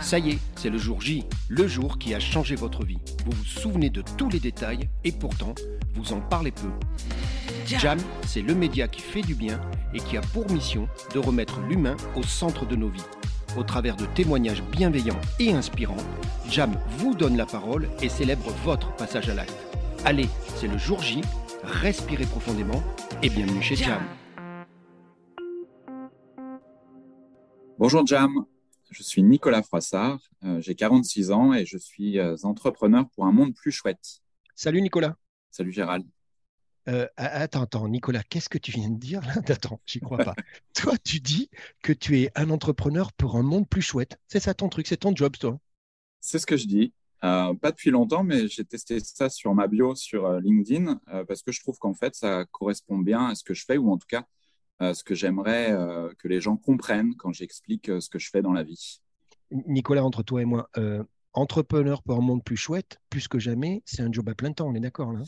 Ça y est, c'est le jour J, le jour qui a changé votre vie. Vous vous souvenez de tous les détails et pourtant, vous en parlez peu. Jam, c'est le média qui fait du bien et qui a pour mission de remettre l'humain au centre de nos vies. Au travers de témoignages bienveillants et inspirants, Jam vous donne la parole et célèbre votre passage à l'acte. Allez, c'est le jour J, respirez profondément et bienvenue chez Jam. Bonjour Jam, je suis Nicolas Froissart, euh, j'ai 46 ans et je suis euh, entrepreneur pour un monde plus chouette. Salut Nicolas. Salut Gérald. Euh, attends, attends, Nicolas, qu'est-ce que tu viens de dire là? Attends, j'y crois pas. toi, tu dis que tu es un entrepreneur pour un monde plus chouette. C'est ça ton truc, c'est ton job, toi? C'est ce que je dis. pas depuis longtemps, mais j'ai testé ça sur ma bio sur LinkedIn parce que je trouve qu'en fait, ça correspond bien à ce que je fais ou en tout cas ce que j'aimerais que les gens comprennent quand j'explique ce que je fais dans la vie. Nicolas, entre toi et moi, entrepreneur pour un monde plus chouette, plus que jamais, c'est un job à plein temps, on est d'accord là?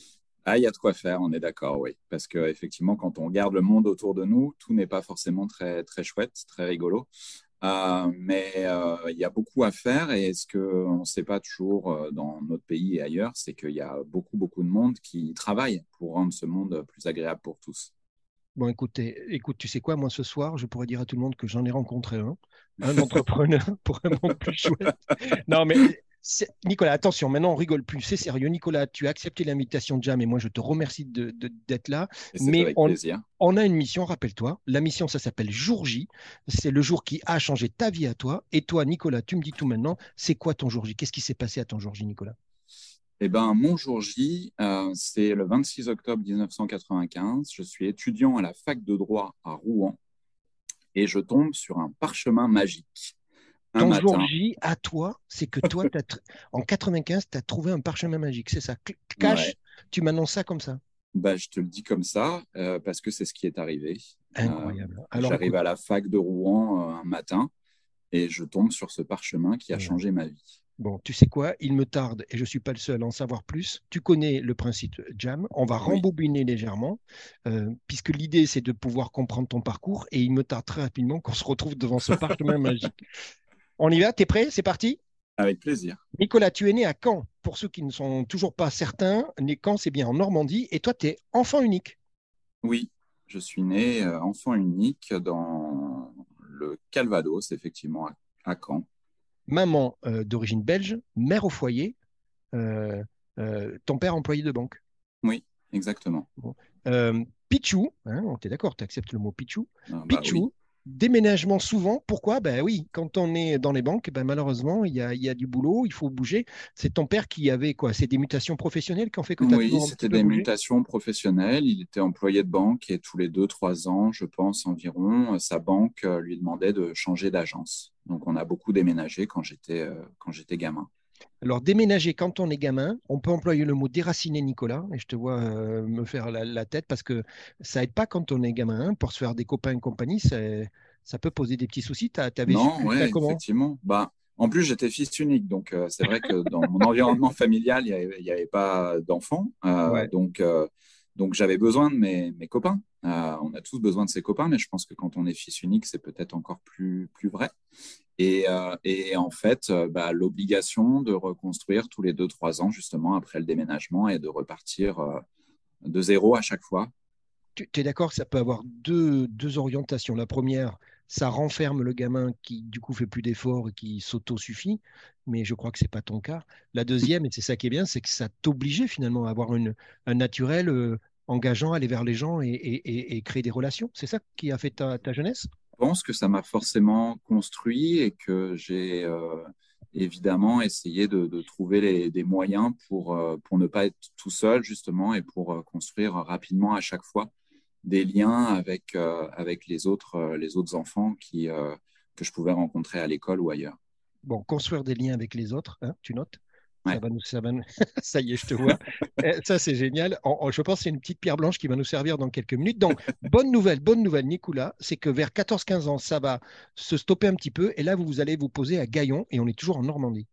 Ah, il y a de quoi faire, on est d'accord, oui. Parce qu'effectivement, quand on regarde le monde autour de nous, tout n'est pas forcément très, très chouette, très rigolo. Euh, mais euh, il y a beaucoup à faire et ce qu'on ne sait pas toujours euh, dans notre pays et ailleurs, c'est qu'il y a beaucoup, beaucoup de monde qui travaille pour rendre ce monde plus agréable pour tous. Bon, écoutez, écoute, tu sais quoi, moi ce soir, je pourrais dire à tout le monde que j'en ai rencontré un, un entrepreneur pour un monde plus chouette. Non, mais Nicolas, attention, maintenant on rigole plus, c'est sérieux. Nicolas, tu as accepté l'invitation de Jam et moi je te remercie d'être là. Mais on, on, a une mission, rappelle-toi. La mission, ça s'appelle Jour J. C'est le jour qui a changé ta vie à toi. Et toi, Nicolas, tu me dis tout maintenant, c'est quoi ton jour J? Qu'est-ce qui s'est passé à ton jour J, Nicolas? Eh ben, mon jour J, euh, c'est le 26 octobre 1995. Je suis étudiant à la fac de droit à Rouen et je tombe sur un parchemin magique. Ton jour J à toi, c'est que toi, en 95, tu as trouvé un parchemin magique, c'est ça Cache, tu m'annonces ça comme ça bah, Je te le dis comme ça, euh, parce que c'est ce qui est arrivé. Euh, Incroyable. J'arrive à la fac de Rouen un matin et je tombe sur ce parchemin qui a changé ma vie. Bon, tu sais quoi? Il me tarde, et je ne suis pas le seul à en savoir plus. Tu connais le principe Jam. On va rembobiner légèrement, puisque l'idée, c'est de pouvoir comprendre ton parcours. Et il me tarde très rapidement qu'on se retrouve devant ce parchemin magique. On y va? T'es prêt? C'est parti? Avec plaisir. Nicolas, tu es né à Caen. Pour ceux qui ne sont toujours pas certains, né Caen, c'est bien en Normandie. Et toi, tu es enfant unique. Oui, je suis né euh, enfant unique dans le Calvados, effectivement, à, Caen. Maman euh, d'origine belge, mère au foyer, euh, ton père employé de banque. Oui, exactement. Pichou, hein, on est d'accord, tu acceptes le mot Pichou. Ah, bah Pichou, Déménagement souvent, pourquoi? Ben oui, quand on est dans les banques, ben malheureusement, il y, a, du boulot, il faut bouger. C'est ton père qui avait quoi? C'est des mutations professionnelles qui ont fait que Oui, c'était des mutations professionnelles. Il était employé de banque et tous les deux, trois ans, je pense environ, sa banque euh, lui demandait de changer d'agence. Donc on a beaucoup déménagé quand j'étais euh, quand j'étais gamin. Alors, déménager quand on est gamin, on peut employer le mot déraciner, Nicolas, et je te vois euh, me faire la, tête parce que ça aide pas quand on est gamin. Hein, pour se faire des copains et compagnie, ça peut poser des petits soucis. Avais non, oui, effectivement. Bah, en plus, j'étais fils unique, donc euh, c'est vrai que dans mon environnement familial, il n'y avait, pas d'enfants. Euh, donc, donc j'avais besoin de mes, copains. on a tous besoin de ses copains, mais je pense que quand on est fils unique, c'est peut-être encore plus, vrai. Et, euh, et, en fait, euh, bah, l'obligation de reconstruire tous les 2-3 ans, justement, après le déménagement et de repartir euh, de zéro à chaque fois. Tu, es d'accord que ça peut avoir deux, orientations. La première, ça renferme le gamin qui, du coup, fait plus d'efforts et qui s'auto-suffit. Mais je crois que ce n'est pas ton cas. La deuxième, et c'est ça qui est bien, c'est que ça t'obligeait finalement à avoir une, un naturel engageant, aller vers les gens et, créer des relations. C'est ça qui a fait ta, jeunesse? Pense que ça m'a forcément construit et que j'ai euh, évidemment essayé de, trouver des moyens pour, euh, pour ne pas être tout seul, justement, et pour euh, construire rapidement à chaque fois des liens avec, avec les, autres, les autres enfants qui, que je pouvais rencontrer à l'école ou ailleurs. Bon, construire des liens avec les autres, hein, tu notes? Ça, va ça, y est, je te vois. Eh, ça, c'est génial. je pense que c'est une petite pierre blanche qui va nous servir dans quelques minutes. Donc, bonne nouvelle, bonne nouvelle, Nicolas, c'est que vers 14-15 ans, ça va se stopper un petit peu. Et là, vous, allez vous poser à Gaillon et on est toujours en Normandie.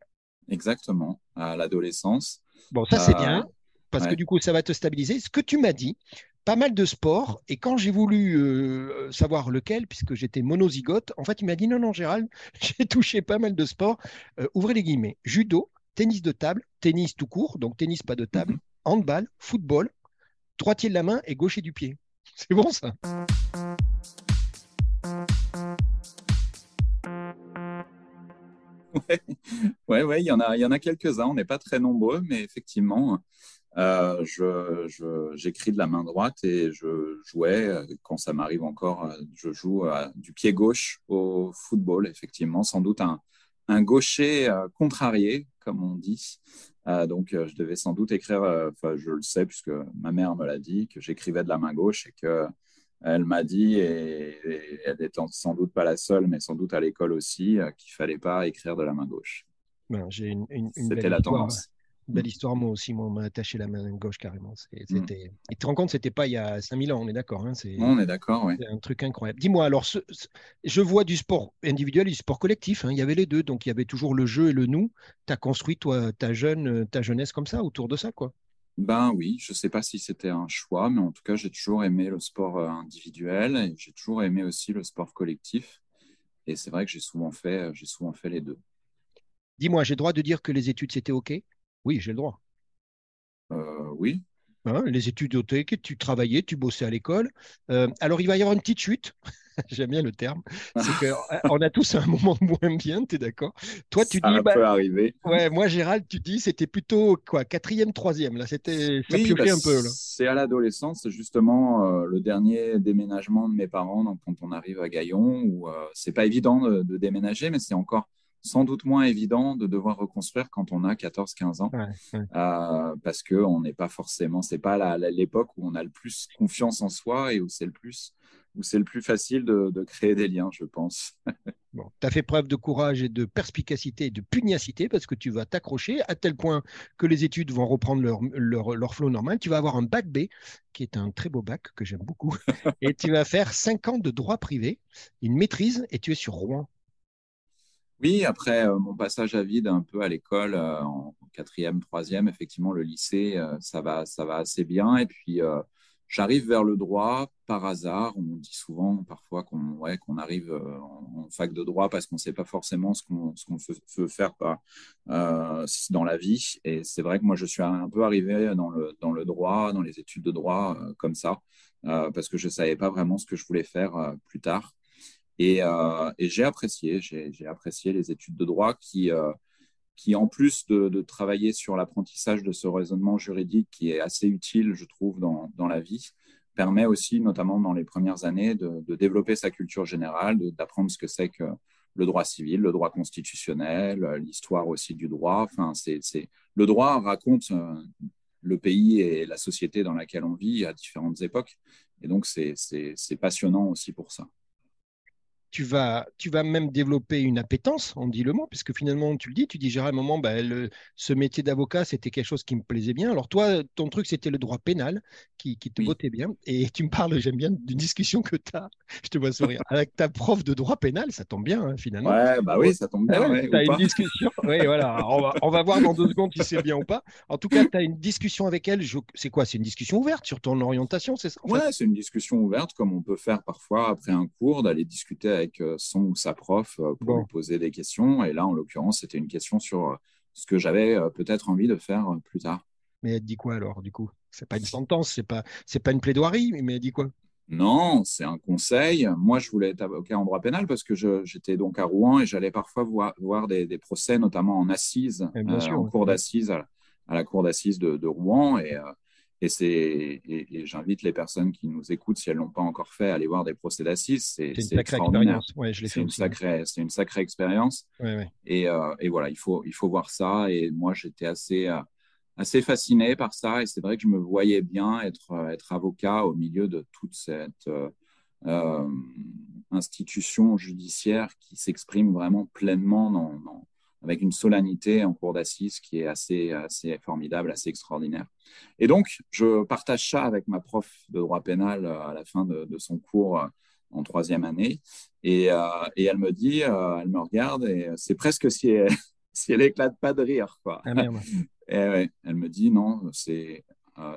Exactement, à l'adolescence. Bon, ça, c'est bien. Euh, parce que du coup, ça va te stabiliser. Ce que tu m'as dit, pas mal de sports. Et quand j'ai voulu euh, savoir lequel, puisque j'étais monozygote, en fait, il m'a dit non, non, Gérald, j'ai touché pas mal de sports. Euh, ouvrez les guillemets. Judo, tennis de table, tennis tout court, donc tennis pas de table, mhm. handball, football, droitier de la main et gaucher du pied. C'est bon ça? Ouais, ouais, il y en a, il y en a quelques-uns. On n'est pas très nombreux, mais effectivement, euh, j'écris de la main droite et je jouais, quand ça m'arrive encore, je joue du pied gauche au football, effectivement, sans doute un, un gaucher euh, contrarié, comme on dit. Euh, donc, euh, je devais sans doute écrire, enfin, je le sais puisque ma mère me l'a dit, que j'écrivais de la main gauche et que elle m'a dit, et, elle n'est sans doute pas la seule, mais sans doute à l'école aussi, qu'il fallait pas écrire de la main gauche. Ben, j'ai une, C'était la tendance. Belle histoire, moi aussi, moi, on m'a attaché la main gauche carrément. Mm. C'était... Et tu te rends compte, c'était pas il y a 5000 ans, on est d'accord. Hein, c'est... On est d'accord, oui. C'est un truc incroyable. Dis-moi, alors, je vois du sport individuel et du sport collectif. Hein. il y avait les deux, donc il y avait toujours le jeu et le nous. Tu as construit, toi, ta, jeune, ta jeunesse comme ça, autour de ça, quoi? Ben oui, je ne sais pas si c'était un choix, mais en tout cas, j'ai toujours aimé le sport euh, individuel et j'ai toujours aimé aussi le sport collectif. Et c'est vrai que j'ai souvent fait, j'ai souvent fait les deux. Dis-moi, j'ai le droit de dire que les études, c'était OK? Oui, j'ai le droit. Euh, oui. Hein, les études au tu travaillais, tu bossais à l'école. Euh, alors, il va y avoir une petite chute. J'aime bien le terme. C'est qu'on a tous un moment moins bien, tu es d'accord? Toi, tu Ça dis. Bah, peut arriver. Ouais, moi, Gérald, tu dis c'était plutôt quoi, quatrième, troisième. Là, c'était. Ça oui, bah, un peu. C'est à l'adolescence, c'est justement euh, le dernier déménagement de mes parents donc, quand on arrive à Gaillon, où c'est pas évident de déménager, mais c'est encore sans doute moins évident de devoir reconstruire quand on a 14-15 ans, euh, parce que on n'est pas forcément, c'est pas l'époque où on a le plus confiance en soi et où c'est le plus, où c'est le plus facile de, créer des liens, je pense. bon, tu as fait preuve de courage et de perspicacité et de pugnacité parce que tu vas t'accrocher à tel point que les études vont reprendre leur, leur, leur flot normal. Tu vas avoir un bac B, qui est un très beau bac que j'aime beaucoup, et tu vas faire 5 ans de droit privé, une maîtrise, et tu es sur Rouen. Oui, après euh, mon passage à vide un peu à l'école euh, en quatrième, troisième, effectivement, le lycée, euh, ça, va, ça va assez bien. Et puis, j'arrive vers le droit par hasard. On dit souvent parfois qu'on arrive en, fac de droit parce qu'on ne sait pas forcément ce qu'on veut, faire dans la vie. Et c'est vrai que moi, je suis un peu arrivé dans le, dans le droit, dans les études de droit comme ça, parce que je ne savais pas vraiment ce que je voulais faire plus tard. Euh, et, j'ai apprécié, j'ai apprécié les études de droit qui, euh, qui en plus de, travailler sur l'apprentissage de ce raisonnement juridique qui est assez utile, je trouve, dans, la vie, permet aussi, notamment dans les premières années, de, développer sa culture générale, d'apprendre ce que c'est que le droit civil, le droit constitutionnel, l'histoire aussi du droit. Enfin, c'est le droit raconte euh, le pays et la société dans laquelle on vit à différentes époques. Et donc, c'est passionnant aussi pour ça tu vas, tu vas même développer une appétence, on dit le mot, puisque finalement, tu le dis, tu dis, Gérard, à un moment, bah, ce métier d'avocat, c'était quelque chose qui me plaisait bien. Alors toi, ton truc, c'était le droit pénal qui, qui te bottait bien. Et tu me parles, j'aime bien, d'une discussion que tu as, je te vois sourire, avec ta prof de droit pénal, ça tombe bien, hein, finalement. Ouais, bah oui, ça tombe bien. tu as une discussion, oui, voilà, on va, on va, voir dans deux secondes si c'est bien ou pas. En tout cas, tu as une discussion avec elle, c'est quoi C'est une discussion ouverte sur ton orientation, c'est ça Ouais, c'est une discussion ouverte, comme on peut faire parfois après un cours, d'aller discuter avec avec euh, son ou sa prof euh, pour lui poser des questions. Et là, en l'occurrence, c'était une question sur euh, ce que j'avais peut-être envie de faire plus tard. Mais elle dit quoi alors, du coup? C'est pas une sentence, c'est pas, c'est pas une plaidoirie, mais elle dit quoi? Non, c'est un conseil. Moi, je voulais être avocat en droit pénal parce que j'étais donc à Rouen et j'allais parfois voir, voir des, procès, notamment en assises, en cours d'assises, à, la cour d'assises de, de, Rouen. Et, et, et, j'invite les personnes qui nous écoutent, si elles ne l'ont pas encore fait, à aller voir des procès d'assises. C'est une sacrée expérience. c'est une, sacrée, une sacrée expérience. Et, euh, et, voilà, il faut, il faut voir ça. Et moi, j'étais assez, euh, assez fasciné par ça. Et c'est vrai que je me voyais bien être, être avocat au milieu de toute cette euh, institution judiciaire qui s'exprime vraiment pleinement dans, dans avec une solennité en cours d'assises qui est assez, assez formidable, assez extraordinaire. Et donc, je partage ça avec ma prof de droit pénal euh, à la fin de, son cours euh, en troisième année. Et, euh, et elle me dit, elle me regarde, et c'est presque si elle, si elle éclate pas de rire. Quoi. Ah, et ouais, elle me dit, non, c'est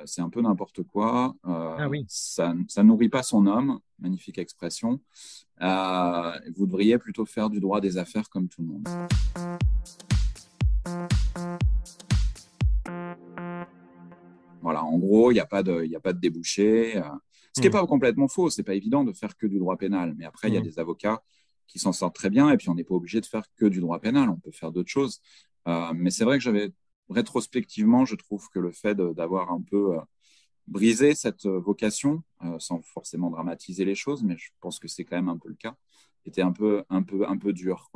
c'est un peu n'importe quoi. Ah ça, ça nourrit pas son homme, magnifique expression. vous devriez plutôt faire du droit des affaires comme tout le monde. Voilà, en gros, il n'y a, pas de, a pas de débouché. Ce qui n'est hmm. pas complètement faux, c'est pas évident de faire que du droit pénal. Mais après, il y a hmm. des avocats qui s'en sortent très bien, et puis on n'est pas obligé de faire que du droit pénal, on peut faire d'autres choses. Euh, mais c'est vrai que j'avais rétrospectivement, je trouve que le fait d'avoir un peu euh, brisé cette vocation, euh, sans forcément dramatiser les choses, mais je pense que c'est quand même un peu le cas, était un peu, un peu, un peu dur.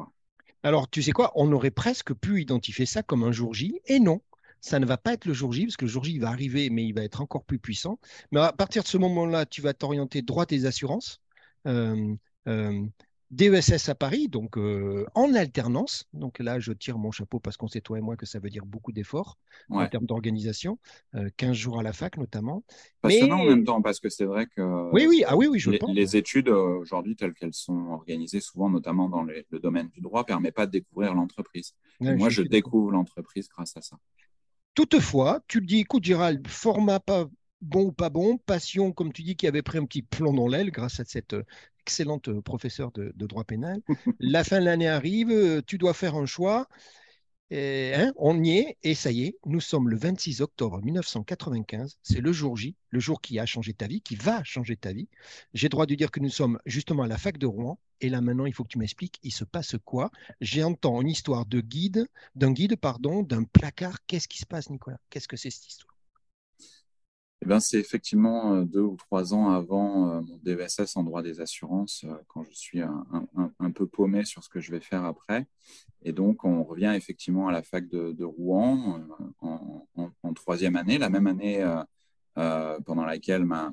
Alors, tu sais quoi, on aurait presque pu identifier ça comme un jour J, et non, ça ne va pas être le jour J, parce que le jour J, il va arriver, mais il va être encore plus puissant. Mais à partir de ce moment-là, tu vas t'orienter droit des assurances. Euh, euh, DESS à Paris, donc euh, en alternance. Donc là, je tire mon chapeau parce qu'on sait, toi et moi, que ça veut dire beaucoup d'efforts en termes d'organisation. 15 jours à la fac, notamment. Passionnant en même temps, parce que c'est vrai que oui, oui, ah, oui, oui, je les, pense. les études aujourd'hui, telles qu'elles sont organisées, souvent, notamment dans le domaine du droit, ne permettent pas de découvrir l'entreprise. moi, je découvre l'entreprise grâce à ça. Toutefois, tu le dis, écoute Gérald, format pas bon ou pas bon, passion, comme tu dis, qui avait pris un petit plomb dans l'aile grâce à cette euh, excellente euh, professeure de, de droit pénal. La fin de l'année arrive, euh, tu dois faire un choix. Hein, on y est, et ça y est, nous sommes le 26 octobre 1995, c'est le jour J, le jour qui a changé ta vie, qui va changer ta vie. J'ai droit de dire que nous sommes justement à la fac de Rouen, et là maintenant, il faut que tu m'expliques, il se passe quoi? J'entends une histoire de guide, d'un guide, pardon, d'un placard. Qu'est-ce qui se passe, Nicolas? Qu'est-ce que c'est cette histoire? Eh ben, c'est effectivement euh, deux ou trois ans avant euh, mon DVSS en droit des assurances, euh, quand je suis un, peu paumé sur ce que je vais faire après. Et donc, on revient effectivement à la fac de, Rouen en, troisième année, la même année pendant laquelle ma,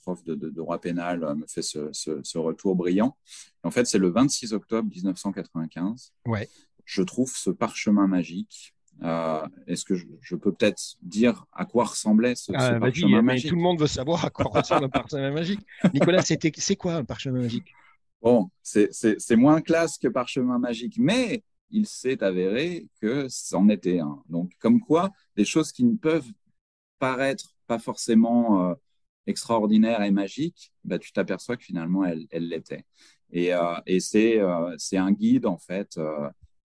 prof de, droit pénal me fait ce, retour brillant. en fait, c'est le 26 octobre 1995. Ouais. Je trouve ce parchemin magique euh, est-ce que je, peux peut-être dire à quoi ressemblait ce, ah, parchemin magique Tout le monde veut savoir à quoi ressemble un parchemin magique. Nicolas, c'est quoi un parchemin magique? Bon, c'est moins classe que parchemin magique, mais il s'est avéré que c'en était un. Donc, comme quoi, des choses qui ne peuvent paraître pas forcément euh, extraordinaires et magiques, bah, tu t'aperçois que finalement, elles l'étaient. Et, euh, et c'est un guide, en fait,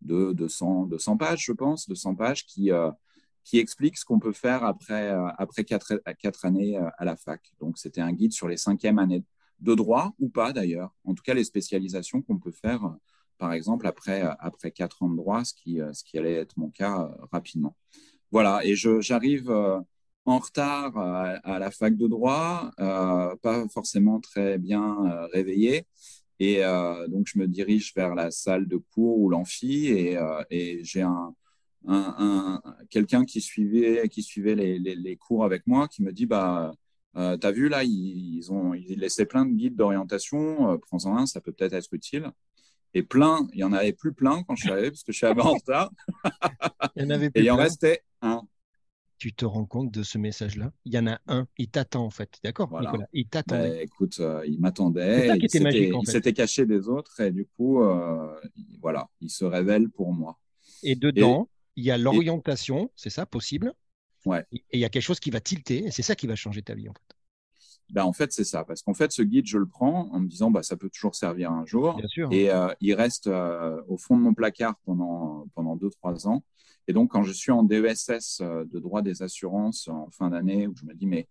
de 200, 200 pages, je pense, 200 pages qui, euh, qui explique ce qu'on peut faire après, euh, après quatre, quatre années euh, à la fac. Donc, c'était un guide sur les cinquièmes années de droit ou pas d'ailleurs. En tout cas, les spécialisations qu'on peut faire, par exemple, après, après quatre ans de droit, ce qui, ce qui allait être mon cas rapidement. Voilà, et j'arrive en retard à, la fac de droit, pas forcément très bien réveillé. Et euh, donc, je me dirige vers la salle de cours ou l'amphi et, euh, et j'ai un, un, quelqu'un qui suivait, qui suivait les, les, cours avec moi qui me dit bah, euh, T'as vu là, ils, ont ils laissaient plein de guides d'orientation, prends-en un, ça peut peut-être être utile. Et plein, il y en avait plus plein quand je suis arrivé parce que je suis arrivé en retard. il y en avait plus et il en restait un tu te rends compte de ce message-là? Il y en a un, il t'attend en fait, d'accord Nicolas Il t'attendait. Bah, écoute, euh, il m'attendait, il s'était caché des autres et du coup, euh, voilà, il se révèle pour moi. Et dedans, il y a l'orientation, c'est ça, possible? Ouais. Et il y a quelque chose qui va tilter et c'est ça qui va changer ta vie en fait. Ben, en fait, c'est ça. Parce qu'en fait, ce guide, je le prends en me disant, bah, ça peut toujours servir un jour. Bien sûr. Et euh, il reste au fond de mon placard pendant, pendant deux, trois ans. Et donc, quand je suis en DESS euh, de droit des assurances en fin d'année, où je me dis, mais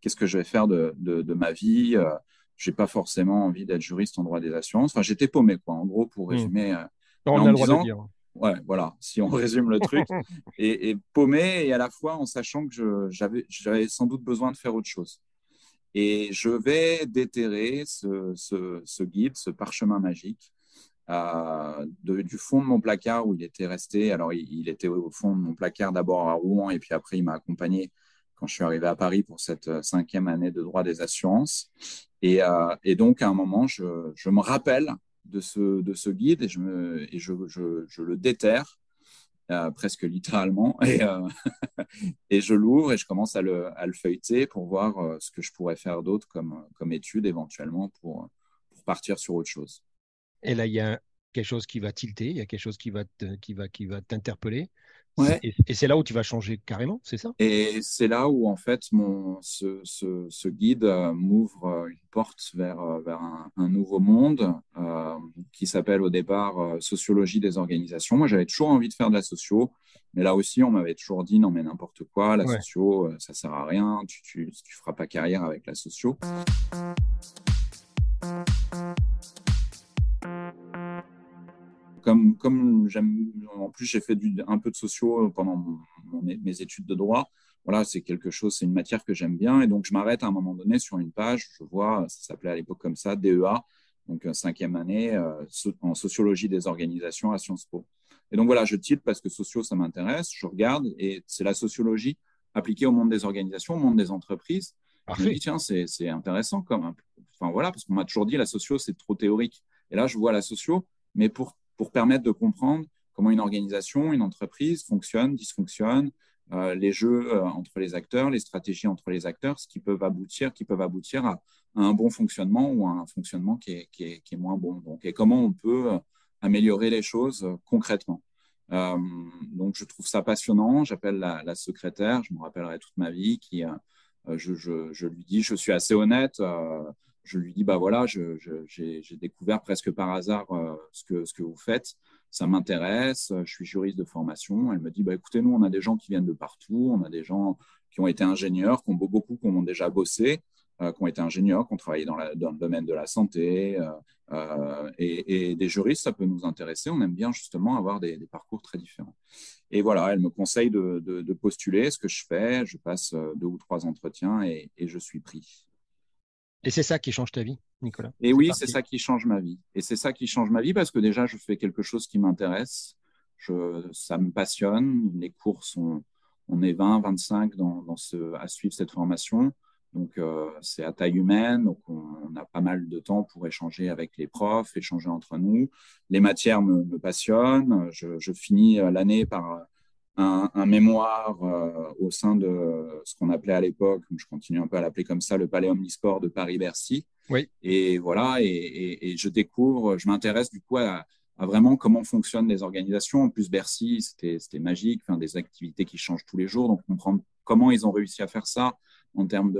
qu'est-ce que je vais faire de, de, ma vie euh, Je n'ai pas forcément envie d'être juriste en droit des assurances. Enfin, j'étais paumé, quoi, en gros, pour hmm. résumer. Euh, on a le droit de dire. Ouais, voilà, si on résume le truc. et, paumé, et à la fois en sachant que j'avais sans doute besoin de faire autre chose. Et je vais déterrer ce, ce, ce guide, ce parchemin magique, du fond de mon placard où il était resté. Alors, il, était au fond de mon placard d'abord à Rouen et puis après, il m'a accompagné quand je suis arrivé à Paris pour cette euh, cinquième année de droit des assurances. Et, euh, donc, à un moment, je, me rappelle de ce, de ce guide et je, le déterre. Euh, presque littéralement, et, je l'ouvre et je commence à le, feuilleter pour voir ce que je pourrais faire d'autre comme, comme étude éventuellement pour partir sur autre chose. Et là, il y a quelque chose qui va tilter, il y a quelque chose qui va qui va, qui va t'interpeller. Ouais. Et, c'est là où tu vas changer carrément, c'est ça? Et c'est là où, en fait, mon, ce, ce, ce guide euh, m'ouvre euh, une porte vers, euh, vers un, un nouveau monde euh, qui s'appelle au départ Sociologie des organisations. Moi, j'avais toujours envie de faire de la socio, mais là aussi, on m'avait toujours dit non, mais n'importe quoi, la ouais. socio, ça sert à rien, tu, tu, tu feras pas carrière avec la socio. Comme, comme j'aime, en plus j'ai fait du, un peu de sociaux pendant mon, mon, mes études de droit. Voilà, c'est quelque chose, c'est une matière que j'aime bien. Et donc, je m'arrête à un moment donné sur une page. Je vois, ça s'appelait à l'époque comme ça, DEA, donc cinquième année euh, en sociologie des organisations à Sciences Po. Et donc, voilà, je titre parce que sociaux, ça m'intéresse. Je regarde et c'est la sociologie appliquée au monde des organisations, au monde des entreprises. Parfait. Je me dis, tiens, c'est intéressant comme. Enfin, voilà, parce qu'on m'a toujours dit la socio, c'est trop théorique. Et là, je vois la socio, mais pour pour permettre de comprendre comment une organisation, une entreprise fonctionne, dysfonctionne, euh, les jeux euh, entre les acteurs, les stratégies entre les acteurs, ce qui peuvent aboutir, qui peuvent aboutir à, un bon fonctionnement ou à un fonctionnement qui est, moins bon. Donc, et comment on peut euh, améliorer les choses concrètement. Donc, je trouve ça passionnant. J'appelle la, secrétaire, je me rappellerai toute ma vie, qui, je, lui dis, je suis assez honnête je lui dis bah voilà, j'ai découvert presque par hasard euh, ce, que, vous faites, ça m'intéresse, je suis juriste de formation. Elle me dit bah écoutez, nous on a des gens qui viennent de partout, on a des gens qui ont été ingénieurs, qui ont beaucoup, qui ont déjà bossé, euh, qui ont été ingénieurs, qui ont travaillé dans, le domaine de la santé, euh, euh, et, des juristes, ça peut nous intéresser. On aime bien justement avoir des, parcours très différents. Et voilà, elle me conseille de, postuler, ce que je fais. Je passe deux ou trois entretiens et, et je suis pris. Et c'est ça qui change ta vie, Nicolas. Et oui, c'est ça qui change ma vie. Et c'est ça qui change ma vie parce que déjà, je fais quelque chose qui m'intéresse. Je, ça me passionne. Les cours sont, on est 20, 25 dans, dans ce, à suivre cette formation. Donc, euh, c'est à taille humaine. Donc, on, on, a pas mal de temps pour échanger avec les profs, échanger entre nous. Les matières me, me passionnent. Je, je finis l'année par un, un mémoire euh, au sein de ce qu'on appelait à l'époque, je continue un peu à l'appeler comme ça, le Palais Omnisport de Paris-Bercy. Oui. Et voilà, et, et, et je découvre, je m'intéresse du coup à, à, vraiment comment fonctionnent les organisations. En plus, Bercy, c'était magique, enfin, des activités qui changent tous les jours, donc comprendre comment ils ont réussi à faire ça en termes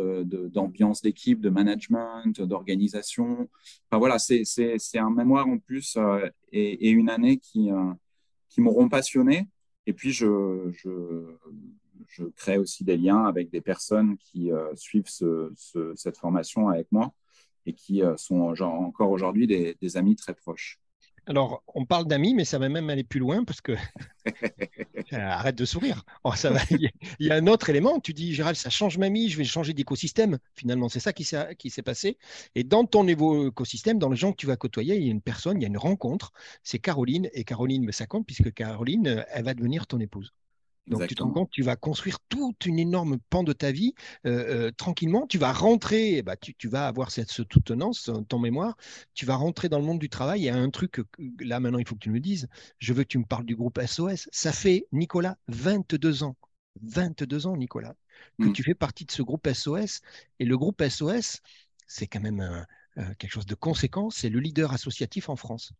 d'ambiance de, de, d'équipe, de management, d'organisation. Enfin voilà, c'est un mémoire en plus euh, et, et, une année qui, euh, qui m'auront passionné et puis, je, crée aussi des liens avec des personnes qui euh, suivent ce, ce, cette formation avec moi et qui euh, sont encore aujourd'hui des, amis très proches. Alors, on parle d'amis, mais ça va même aller plus loin parce que. Arrête de sourire. Oh, ça va... Il y a un autre élément. Tu dis, Gérald, ça change ma vie, je vais changer d'écosystème. Finalement, c'est ça qui s'est passé. Et dans ton écosystème, dans les gens que tu vas côtoyer, il y a une personne, il y a une rencontre. C'est Caroline. Et Caroline, mais ça compte puisque Caroline, elle va devenir ton épouse. Donc Exactement. tu te rends compte, tu vas construire toute une énorme pan de ta vie euh, euh, tranquillement. Tu vas rentrer, bah, tu, tu, vas avoir cette, cette soutenance, ton mémoire. Tu vas rentrer dans le monde du travail. Il y a un truc, là maintenant, il faut que tu me le dises. Je veux que tu me parles du groupe SOS. Ça fait, Nicolas, 22 ans. 22 ans, Nicolas, que mmh. tu fais partie de ce groupe SOS. Et le groupe SOS, c'est quand même un, euh, quelque chose de conséquent. C'est le leader associatif en France.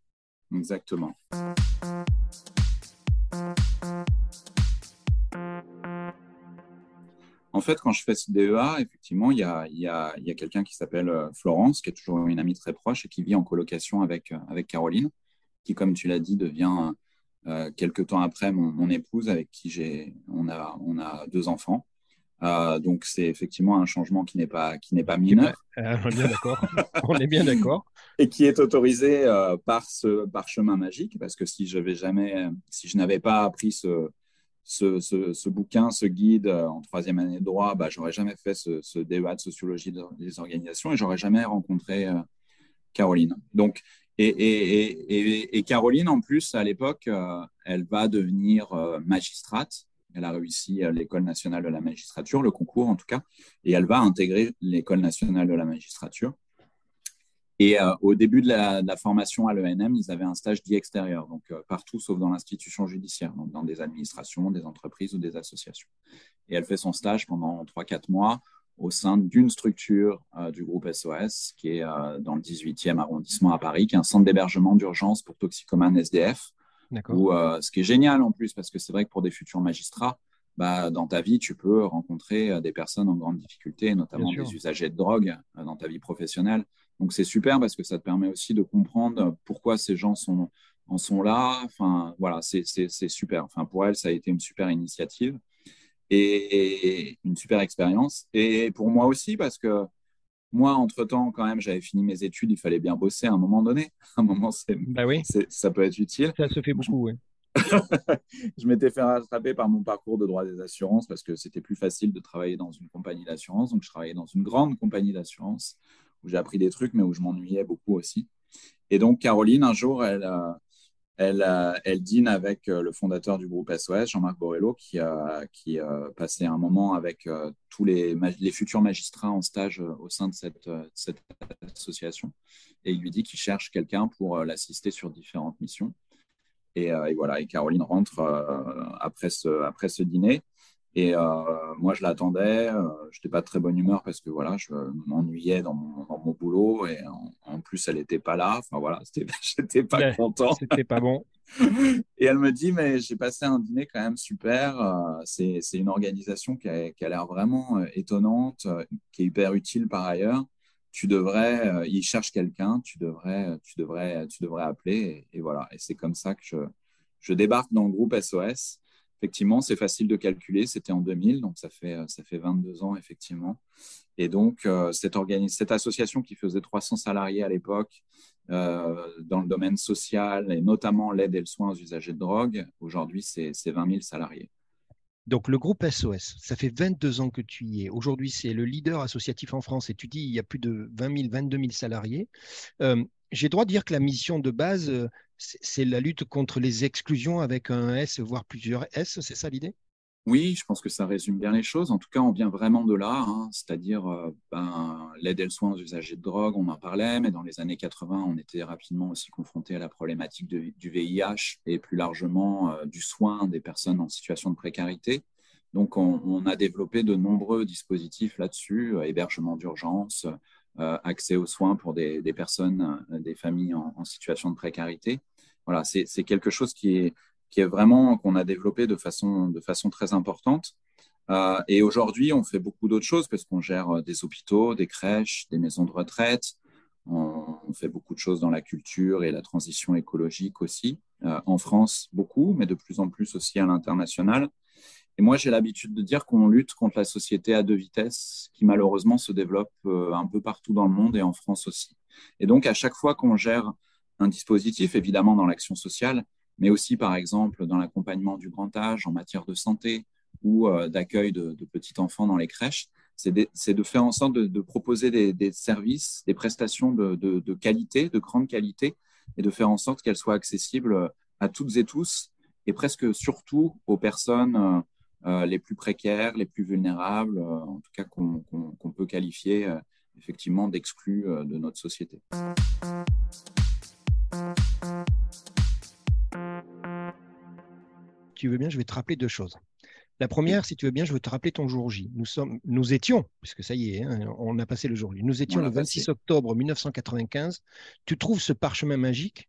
Exactement. En fait, quand je fais ce DEA, effectivement, il y a, il y a, il y a quelqu'un qui s'appelle euh, Florence, qui est toujours une amie très proche et qui vit en colocation avec, euh, avec Caroline, qui, comme tu l'as dit, devient euh, quelques temps après mon, mon épouse, avec qui j'ai, on a, on a deux enfants. Euh, donc c'est effectivement un changement qui n'est pas qui n'est pas mineur. Euh, on est bien d'accord. on est bien d'accord. Et qui est autorisé euh, par ce par chemin magique parce que si je n'avais jamais si je n'avais pas appris ce ce, ce, bouquin, ce guide euh, en troisième année de droit, bah, j'aurais jamais fait ce, ce, débat de sociologie des organisations et j'aurais jamais rencontré euh, Caroline. Donc, et, et, et, Caroline, en plus, à l'époque, euh, elle va devenir magistrate. Elle a réussi l'école nationale de la magistrature, le concours en tout cas, et elle va intégrer l'école nationale de la magistrature. Et euh, au début de la, de la formation à l'ENM, ils avaient un stage dit extérieur, donc euh, partout sauf dans l'institution judiciaire, donc dans des administrations, des entreprises ou des associations. Et elle fait son stage pendant 3-4 mois au sein d'une structure du groupe SOS qui est dans le 18e arrondissement à Paris, qui est un centre d'hébergement d'urgence pour toxicomanes SDF. Où, ce qui est génial en plus, parce que c'est vrai que pour des futurs magistrats, bah, dans ta vie, tu peux rencontrer des personnes en grande difficulté, notamment des usagers de drogue dans ta vie professionnelle. Donc c'est super parce que ça te permet aussi de comprendre pourquoi ces gens sont, en sont là. Enfin, voilà, c'est super. Enfin, pour elle, ça a été une super initiative et une super expérience. Et pour moi aussi, parce que moi, entre-temps, quand même, j'avais fini mes études, il fallait bien bosser à un moment donné. À un moment, bah oui. ça peut être utile. Ça se fait beaucoup, oui. je m'étais fait rattraper par mon parcours de droit des assurances parce que c'était plus facile de travailler dans une compagnie d'assurance. Donc, je travaillais dans une grande compagnie d'assurance où j'ai appris des trucs, mais où je m'ennuyais beaucoup aussi. Et donc, Caroline, un jour, elle, euh, elle, euh, elle dîne avec euh, le fondateur du groupe SOS, Jean-Marc Borello, qui a, qui passé un moment avec tous les, futurs magistrats en stage au sein de cette, association. Et il lui dit qu'il cherche quelqu'un pour l'assister sur différentes missions. Et, voilà, et Caroline rentre après ce dîner. Et euh, moi, je l'attendais. Euh, je n'étais pas de très bonne humeur parce que voilà, je m'ennuyais dans mon, dans mon, boulot et en, plus, elle n'était pas là. Enfin voilà, j'étais pas content. C'était pas bon. et elle me dit, mais j'ai passé un dîner quand même super. Euh, c'est une organisation qui a, qui a l'air vraiment étonnante, qui est hyper utile par ailleurs. Tu devrais, il cherche quelqu'un, tu devrais, tu devrais, tu devrais appeler. Et, et voilà. Et c'est comme ça que je, je débarque dans le groupe SOS effectivement, c'est facile de calculer. C'était en 2000, donc ça fait, ça fait 22 ans, effectivement. Et donc, euh, cette, cette, association qui faisait 300 salariés à l'époque euh, dans le domaine social et notamment l'aide et le soin aux usagers de drogue, aujourd'hui, c'est 20 000 salariés. Donc, le groupe SOS, ça fait 22 ans que tu y es. Aujourd'hui, c'est le leader associatif en France et tu dis il y a plus de 20 000, 22 000 salariés. Euh, j'ai droit de dire que la mission de base, c'est la lutte contre les exclusions avec un S, voire plusieurs S, c'est ça l'idée? Oui, je pense que ça résume bien les choses. En tout cas, on vient vraiment de là, hein. c'est-à-dire euh, ben, l'aide et le soin aux usagers de drogue, on en parlait, mais dans les années 80, on était rapidement aussi confronté à la problématique du VIH et plus largement euh, du soin des personnes en situation de précarité. Donc, on, a développé de nombreux dispositifs là-dessus, euh, hébergement d'urgence, accès aux soins pour des, personnes, des familles en situation de précarité voilà, c'est quelque chose qui est, vraiment qu'on a développé de façon, très importante. Euh, et aujourd'hui, on fait beaucoup d'autres choses parce qu'on gère euh, des hôpitaux, des crèches, des maisons de retraite. On, fait beaucoup de choses dans la culture et la transition écologique aussi. Euh, en France, beaucoup, mais de plus en plus aussi à l'international. Et moi, j'ai l'habitude de dire qu'on lutte contre la société à deux vitesses qui malheureusement se développe un peu partout dans le monde et en France aussi. Et donc, à chaque fois qu'on gère un dispositif, évidemment dans l'action sociale, mais aussi par exemple dans l'accompagnement du grand âge en matière de santé ou euh, d'accueil de, petits enfants dans les crèches, c'est de, faire en sorte de, proposer des, services, des prestations de, qualité, de grande qualité, et de faire en sorte qu'elles soient accessibles à toutes et tous, et presque surtout aux personnes euh, euh, les plus précaires, les plus vulnérables, en tout cas qu'on peut qualifier effectivement d'exclus de notre société. tu veux bien, je vais te rappeler deux choses. La première, si tu veux bien, je veux te rappeler ton jour J. Nous, sommes, nous étions, puisque ça y est, hein, on a passé le jour J, nous étions le 26 octobre 1995. Tu trouves ce parchemin magique,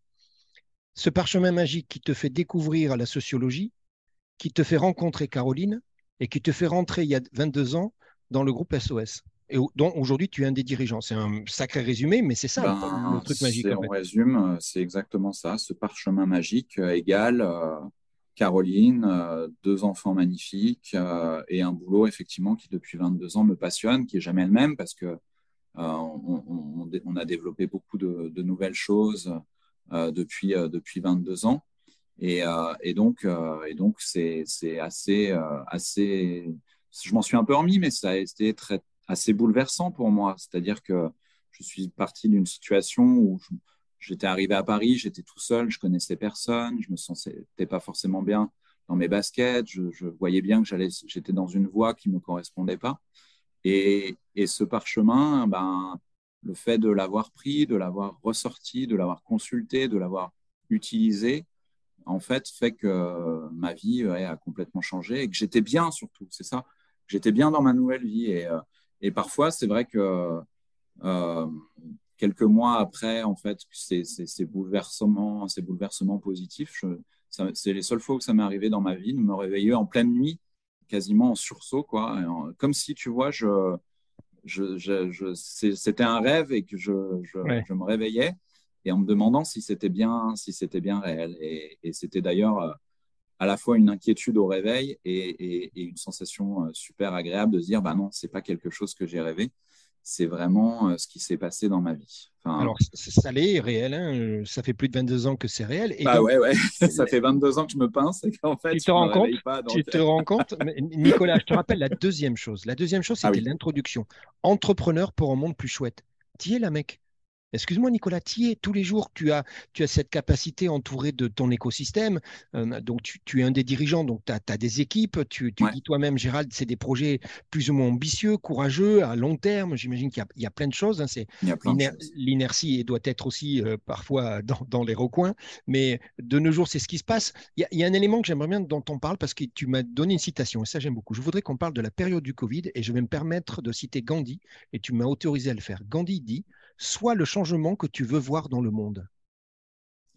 ce parchemin magique qui te fait découvrir la sociologie, qui te fait rencontrer Caroline et qui te fait rentrer il y a 22 ans dans le groupe SOS. Et dont aujourd'hui tu es un des dirigeants. C'est un sacré résumé, mais c'est ça ben, le truc magique. En, résume, c'est exactement ça. Ce parchemin magique euh, égale euh, Caroline, euh, deux enfants magnifiques euh, et un boulot effectivement qui depuis 22 ans me passionne, qui est jamais le même parce que on, a développé beaucoup de, nouvelles choses depuis depuis 22 ans et, donc et donc c'est assez assez je m'en suis un peu remis mais ça a été très assez bouleversant pour moi c'est-à-dire que je suis parti d'une situation où J'étais arrivé à Paris, j'étais tout seul, je connaissais personne, je me sentais pas forcément bien dans mes baskets, je, voyais bien que j'allais, j'étais dans une voie qui me correspondait pas. Et, et, ce parchemin, ben, le fait de l'avoir pris, de l'avoir ressorti, de l'avoir consulté, de l'avoir utilisé, en fait, fait que ma vie a complètement changé et que j'étais bien surtout, c'est ça. J'étais bien dans ma nouvelle vie et, euh, et parfois, c'est vrai que quelques mois après, en fait, ces, ces, bouleversements, ces bouleversements positifs, c'est les seules fois où ça m'est arrivé dans ma vie de me réveiller en pleine nuit, quasiment en sursaut, quoi, comme si, tu vois, je, je, je, c'était un rêve et que je, je, me réveillais et en me demandant si c'était bien, si c'était bien réel. Et, et c'était d'ailleurs euh, à la fois une inquiétude au réveil et, et, et, une sensation euh, super agréable de se dire, bah non, c'est pas quelque chose que j'ai rêvé c'est vraiment euh, ce qui s'est passé dans ma vie. Alors, ça l'est réel. Hein. Ça fait plus de 22 ans que c'est réel. Et bah ouais, ouais. ça fait 22 ans que je me pince et qu'en fait, tu te rends compte. Tu te rends compte? Nicolas, je te rappelle la deuxième chose. La deuxième chose, ah c'était l'introduction. Entrepreneur pour un monde plus chouette. Tu es là, mec? Excuse-moi, Nicolas Thier, tous les jours, tu as, tu as cette capacité entourée de ton écosystème. Euh, donc, tu, es un des dirigeants, donc tu as, des équipes. Tu, dis toi-même, Gérald, c'est des projets plus ou moins ambitieux, courageux, à long terme. J'imagine qu'il y, a plein de choses. Hein. L'inertie doit être aussi euh, parfois dans, les recoins. Mais de nos jours, c'est ce qui se passe. Il y, a, un élément que j'aimerais bien dont on parle parce que tu m'as donné une citation, et ça, j'aime beaucoup. Je voudrais qu'on parle de la période du Covid et je vais me permettre de citer Gandhi, et tu m'as autorisé à le faire. Gandhi dit Sois le changement que tu veux voir dans le monde.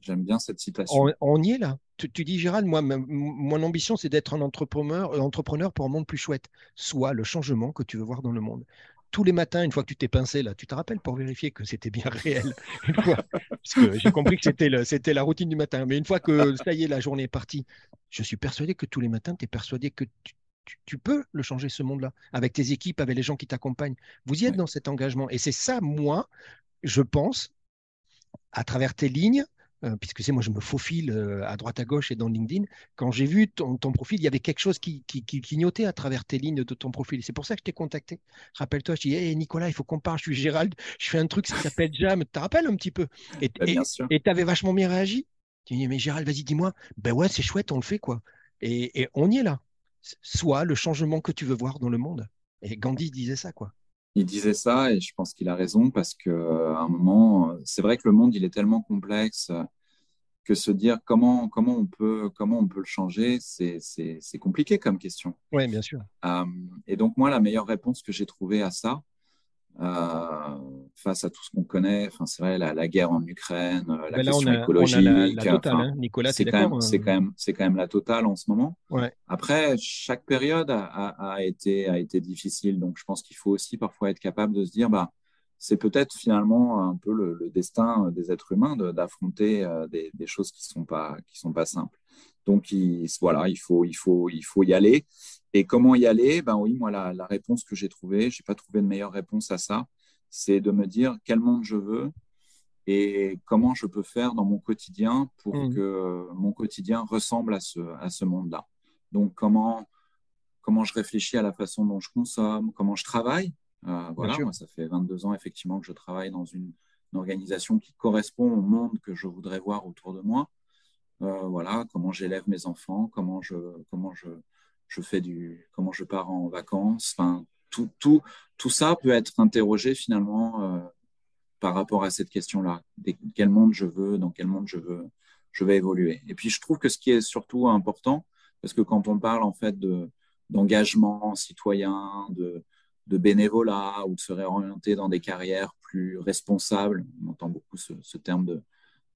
J'aime bien cette citation. On, y est là. Tu, dis, Gérald, moi, mon ambition, c'est d'être un entrepreneur, euh, entrepreneur pour un monde plus chouette. Sois le changement que tu veux voir dans le monde. Tous les matins, une fois que tu t'es pincé, là, tu te rappelles pour vérifier que c'était bien réel. parce que j'ai compris que c'était, c'était la routine du matin. Mais une fois que ça y est, la journée est partie, je suis persuadé que tous les matins, tu es persuadé que tu, tu, peux le changer, ce monde-là, avec tes équipes, avec les gens qui t'accompagnent. Vous y êtes dans cet engagement. Et c'est ça, moi, je pense, à travers tes lignes, euh, puisque c'est moi, je me faufile euh, à droite à gauche et dans LinkedIn. Quand j'ai vu ton, profil, il y avait quelque chose qui, clignotait à travers tes lignes de ton profil. C'est pour ça que je t'ai contacté. Rappelle-toi, je dis, hey, Nicolas, il faut qu'on parle. Je suis Gérald, je fais un truc qui s'appelle Jam. Tu te rappelles un petit peu? Et bah, tu avais vachement bien réagi. Tu dis, mais Gérald, vas-y, dis-moi. Ben ouais, c'est chouette, on le fait, quoi. et on y est là soit le changement que tu veux voir dans le monde. Et Gandhi disait ça, quoi. Il disait ça et je pense qu'il a raison parce qu'à un moment, c'est vrai que le monde, il est tellement complexe que se dire comment, comment, on, peut, comment on peut le changer, c'est compliqué comme question. Oui, bien sûr. Euh, et donc, moi, la meilleure réponse que j'ai trouvée à ça, euh, face à tout ce qu'on connaît. Enfin, c'est vrai, la, guerre en Ukraine, euh, la question écologique. Nicolas, c'est quand, même, c'est quand même, c'est quand même la totale en ce moment. Après, chaque période a, été, a été difficile, donc je pense qu'il faut aussi parfois être capable de se dire, bah, c'est peut-être finalement un peu le, destin des êtres humains d'affronter euh, des, des, choses qui sont pas qui sont pas simples. Donc il, voilà, il faut il faut il faut y aller. Et comment y aller? Ben oui, moi, la, réponse que j'ai trouvée, je n'ai pas trouvé de meilleure réponse à ça, c'est de me dire quel monde je veux et comment je peux faire dans mon quotidien pour mmh. que mon quotidien ressemble à ce, à ce monde-là. Donc, comment, comment je réfléchis à la façon dont je consomme, comment je travaille. Euh, voilà, moi, ça fait 22 ans effectivement que je travaille dans une, organisation qui correspond au monde que je voudrais voir autour de moi. Euh, voilà, comment j'élève mes enfants, comment je, comment je, je fais du, comment je pars en vacances. Enfin, tout, tout, tout ça peut être interrogé finalement euh, par rapport à cette question-là. Quel monde je veux, dans quel monde je veux, je vais évoluer. Et puis, je trouve que ce qui est surtout important, parce que quand on parle en fait de, d'engagement citoyen, de, de bénévolat ou de se réorienter dans des carrières plus responsables, on entend beaucoup ce, ce terme de,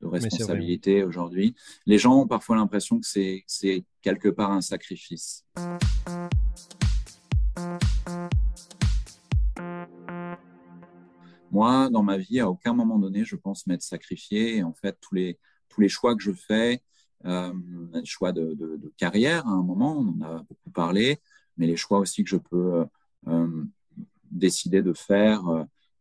de responsabilité aujourd'hui. Les gens ont parfois l'impression que c'est quelque part un sacrifice. Moi, dans ma vie, à aucun moment donné, je pense m'être sacrifié. en fait, tous les, tous les choix que je fais, euh, les choix de, carrière, à un moment, on en a beaucoup parlé, mais les choix aussi que je peux euh, euh, décider de faire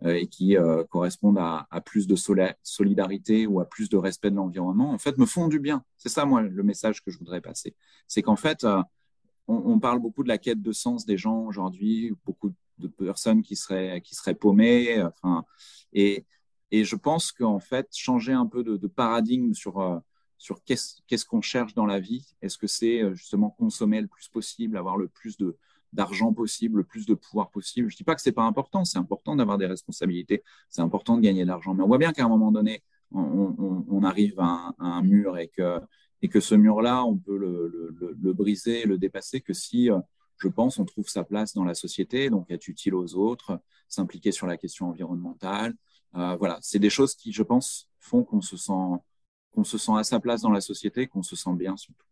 et qui correspondent à, plus de solidarité ou à plus de respect de l'environnement, en fait, me font du bien. C'est ça, moi, le message que je voudrais passer. C'est qu'en fait, euh, on, parle beaucoup de la quête de sens des gens aujourd'hui, beaucoup de personnes qui seraient, qui seraient paumées. Enfin, et, et je pense qu'en fait, changer un peu de, paradigme sur, sur qu'est-ce qu'on cherche dans la vie, est-ce que c'est justement consommer le plus possible, avoir le plus de, d'argent possible, le plus de pouvoir possible? Je ne dis pas que ce n'est pas important, c'est important d'avoir des responsabilités, c'est important de gagner de l'argent, mais on voit bien qu'à un moment donné, on, arrive à un, mur et que, et que ce mur-là, on peut le, le, le, briser, le dépasser que si euh, je pense, on trouve sa place dans la société, donc être utile aux autres, s'impliquer sur la question environnementale. voilà, c'est des choses qui, je pense, font qu'on se sent qu'on se sent à sa place dans la société, qu'on se sent bien surtout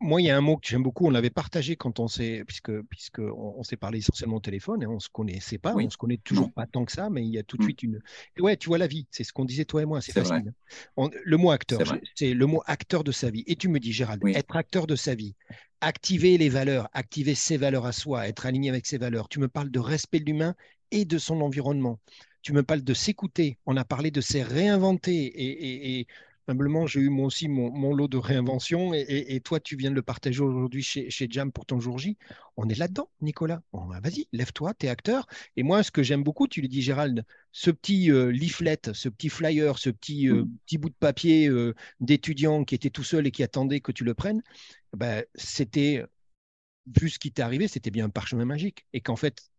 moi, il y a un mot que j'aime beaucoup. On l'avait partagé quand on s'est, puisque, puisque on, s'est parlé essentiellement au téléphone, et on se connaissait pas, on se connaît toujours pas tant que ça, mais il y a tout de mm. suite une. ouais, tu vois la vie, c'est ce qu'on disait toi et moi, c'est facile. le mot acteur, c'est le mot acteur de sa vie. Et tu me dis, Gérald, être acteur de sa vie, activer les valeurs, activer ses valeurs à soi, être aligné avec ses valeurs. Tu me parles de respect de l'humain et de son environnement. Tu me parles de s'écouter. On a parlé de se réinventer et, et Simplement, j'ai eu moi aussi mon, lot de réinvention et, toi, tu viens de le partager aujourd'hui chez, Jam pour ton jour J. On est là-dedans, Nicolas. Bah, vas-y, lève-toi, tu es acteur. Et moi, ce que j'aime beaucoup, tu le dis, Gérald, ce petit euh, leaflet, ce petit flyer, ce petit, euh, mm. petit bout de papier euh, d'étudiant qui était tout seul et qui attendait que tu le prennes, bah, c'était, vu ce qui t'est arrivé, c'était bien un parchemin magique. Et qu'en fait,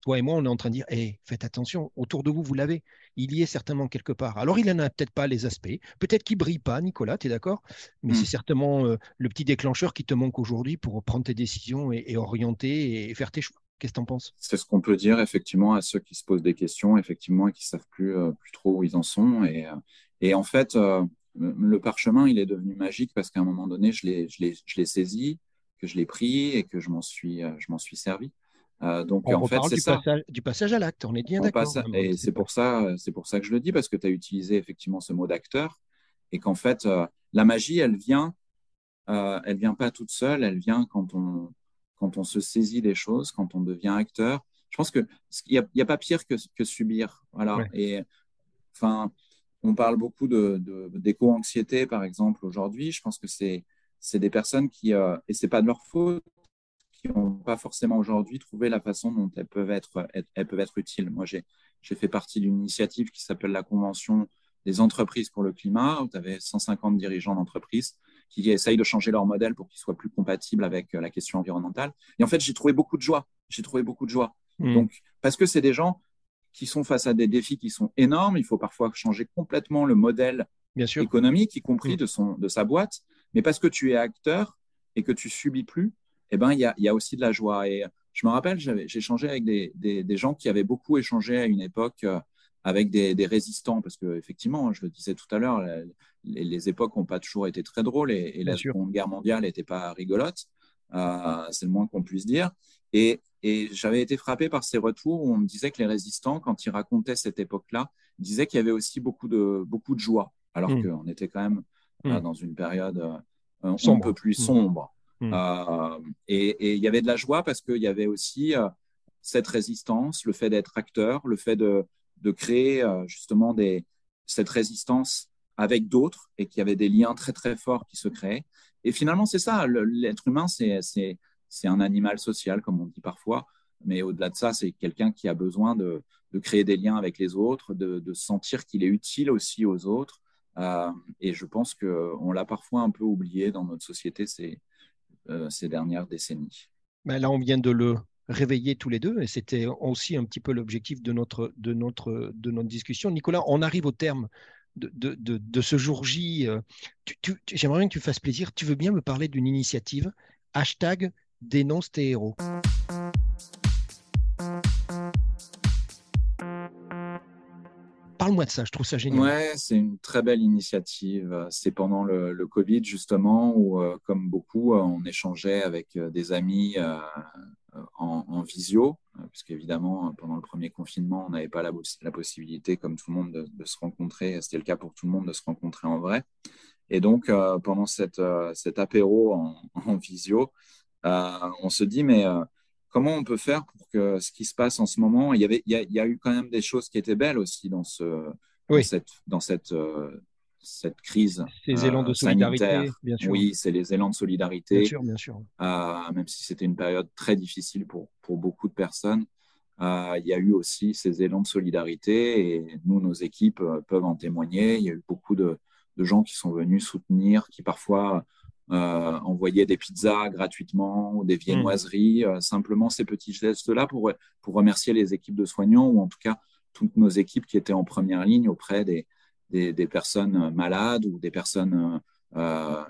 toi et moi, on est en train de dire faites attention, autour de vous, vous l'avez. Il y est certainement quelque part. Alors, il n'en a peut-être pas les aspects. Peut-être qu'il ne brille pas, Nicolas, tu es d'accord? Mais c'est hmm. certainement euh, le petit déclencheur qui te manque aujourd'hui pour prendre tes décisions et, orienter et faire tes choix. Qu'est-ce que tu en penses? C'est ce qu'on peut dire effectivement à ceux qui se posent des questions, effectivement, et qui ne savent plus, euh, plus trop où ils en sont. Et, euh, et en fait, le parchemin, il est devenu magique parce qu'à un moment donné, je l'ai saisi, que je l'ai pris et que je m'en suis, je suis servi. Euh, donc en fait, c'est ça. Passage, du passage à l'acte, on est bien d'accord. Et c'est pour ça, c'est pour ça que je le dis parce que tu as utilisé effectivement ce mot d'acteur et qu'en fait, euh, la magie, elle vient, euh, elle vient pas toute seule, elle vient quand on quand on se saisit des choses, quand on devient acteur. Je pense que il n'y a, pas pire que, que subir. Voilà. Et enfin, on parle beaucoup de, d'éco-anxiété, par exemple, aujourd'hui. Je pense que c'est des personnes qui, et c'est pas de leur faute, qui n'ont pas forcément aujourd'hui trouvé la façon dont elles peuvent être, elles peuvent être utiles. Moi, j'ai fait partie d'une initiative qui s'appelle la Convention des entreprises pour le climat, où tu avais 150 dirigeants d'entreprises qui essayent de changer leur modèle pour qu'il soit plus compatible avec euh, la question environnementale. Et en fait, j'ai trouvé beaucoup de joie. J'ai trouvé beaucoup de joie. Mmh. Donc, parce que c'est des gens qui sont face à des défis qui sont énormes. Il faut parfois changer complètement le modèle Bien sûr. économique, y compris mmh. de, son, de sa boîte. Mais parce que tu es acteur et que tu subis plus, eh ben, il y a, y a, aussi de la joie. Et je me rappelle, j'ai échangé avec des, des, des, gens qui avaient beaucoup échangé à une époque euh, avec des, des résistants, parce que effectivement, je le disais tout à l'heure, les, les, époques n'ont pas toujours été très drôles et, et la Seconde Guerre mondiale n'était pas rigolote, euh, c'est le moins qu'on puisse dire. Et, et j'avais été frappé par ces retours où on me disait que les résistants, quand ils racontaient cette époque-là, disaient qu'il y avait aussi beaucoup de, beaucoup de joie, alors mmh. qu'on était quand même mmh. dans une période euh, un peu plus sombre. Hmm. Euh, et il y avait de la joie parce qu'il y avait aussi euh, cette résistance, le fait d'être acteur, le fait de, de créer euh, justement des, cette résistance avec d'autres et qu'il y avait des liens très très forts qui se créaient. Et finalement, c'est ça, l'être humain, c'est un animal social, comme on dit parfois, mais au-delà de ça, c'est quelqu'un qui a besoin de, créer des liens avec les autres, de, sentir qu'il est utile aussi aux autres. et je pense qu'on l'a parfois un peu oublié dans notre société, c'est euh, ces dernières décennies. Ben là, on vient de le réveiller tous les deux, et c'était aussi un petit peu l'objectif de notre discussion. Nicolas, on arrive au terme de, de, de, ce jour J. Euh, j'aimerais bien que tu fasses plaisir. Tu veux bien me parler d'une initiative? Hashtag dénonce tes héros. Parle-moi de ça, je trouve ça génial. Ouais, c'est une très belle initiative. C'est pendant le, Covid, justement, où, euh, comme beaucoup, on échangeait avec euh, des amis en, visio, puisqu'évidemment, pendant le premier confinement, on n'avait pas la, possibilité, comme tout le monde, de, se rencontrer. C'était le cas pour tout le monde de se rencontrer en vrai. Et donc, pendant cette, cet apéro en, en visio, on se dit, mais comment on peut faire pour que ce qui se passe en ce moment, il y, avait, il y, a, eu quand même des choses qui étaient belles aussi dans, ce, cette, dans cette, euh, cette crise. Ces élans de euh, solidarité, bien sûr. Oui, c'est les élans de solidarité. Bien sûr, bien sûr. Euh, même si c'était une période très difficile pour, pour beaucoup de personnes, il y a eu aussi ces élans de solidarité et nous, nos équipes peuvent en témoigner. Il y a eu beaucoup de, de gens qui sont venus soutenir, qui parfois euh, envoyer des pizzas gratuitement ou des viennoiseries, euh, simplement ces petits gestes-là pour, pour remercier les équipes de soignants ou en tout cas toutes nos équipes qui étaient en première ligne auprès des, des, personnes malades ou des personnes euh,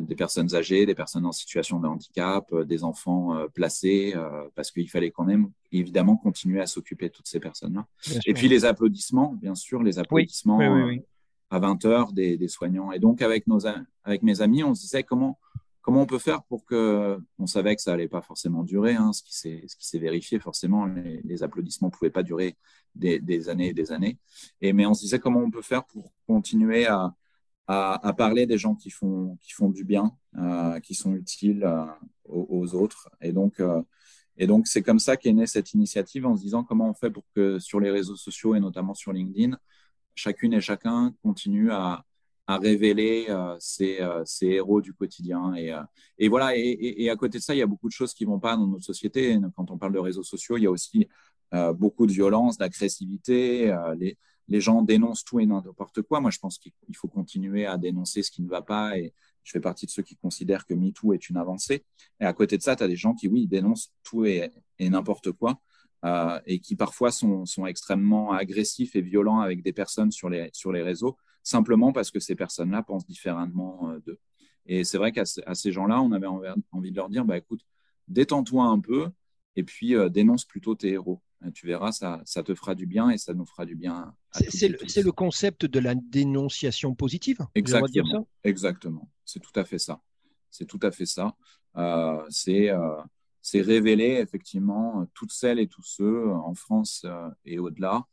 des personnes âgées, des personnes en situation de handicap, des enfants placés, parce qu'il fallait quand même évidemment continuer à s'occuper de toutes ces personnes-là. Et puis les applaudissements, bien sûr, les applaudissements à 20 heures des, des, soignants. Et donc avec, nos, avec mes amis, on se disait comment Comment on peut faire pour que, on savait que ça allait pas forcément durer, hein, ce qui s'est vérifié forcément, les, applaudissements pouvaient pas durer des, années et des années. Et mais on se disait comment on peut faire pour continuer à, parler des gens qui font qui font du bien, euh, qui sont utiles euh, aux, autres. Et donc euh, et donc c'est comme ça qu'est née cette initiative en se disant comment on fait pour que sur les réseaux sociaux et notamment sur LinkedIn, chacune et chacun continue à à révéler euh, ces, euh, ces, héros du quotidien. Et, euh, voilà, et, à côté de ça, il y a beaucoup de choses qui vont pas dans notre société. Quand on parle de réseaux sociaux, il y a aussi beaucoup de violence, d'agressivité. les, gens dénoncent tout et n'importe quoi. Moi, je pense qu'il faut continuer à dénoncer ce qui ne va pas. Et je fais partie de ceux qui considèrent que MeToo est une avancée. Et à côté de ça, tu as des gens qui, oui, dénoncent tout et n'importe quoi. Euh, et qui parfois sont, sont, extrêmement agressifs et violents avec des personnes sur les, sur les réseaux simplement parce que ces personnes-là pensent différemment euh, d'eux. Et c'est vrai qu'à ces gens-là, on avait envie de leur dire, bah, écoute, détends-toi un peu et puis euh, dénonce plutôt tes héros. Tu verras, ça, ça, te fera du bien et ça nous fera du bien. C'est le, le, concept de la dénonciation positive Exactement. Exactement. C'est tout à fait ça. C'est tout à fait ça. Euh, c'est euh, révéler effectivement toutes celles et tous ceux en France et au-delà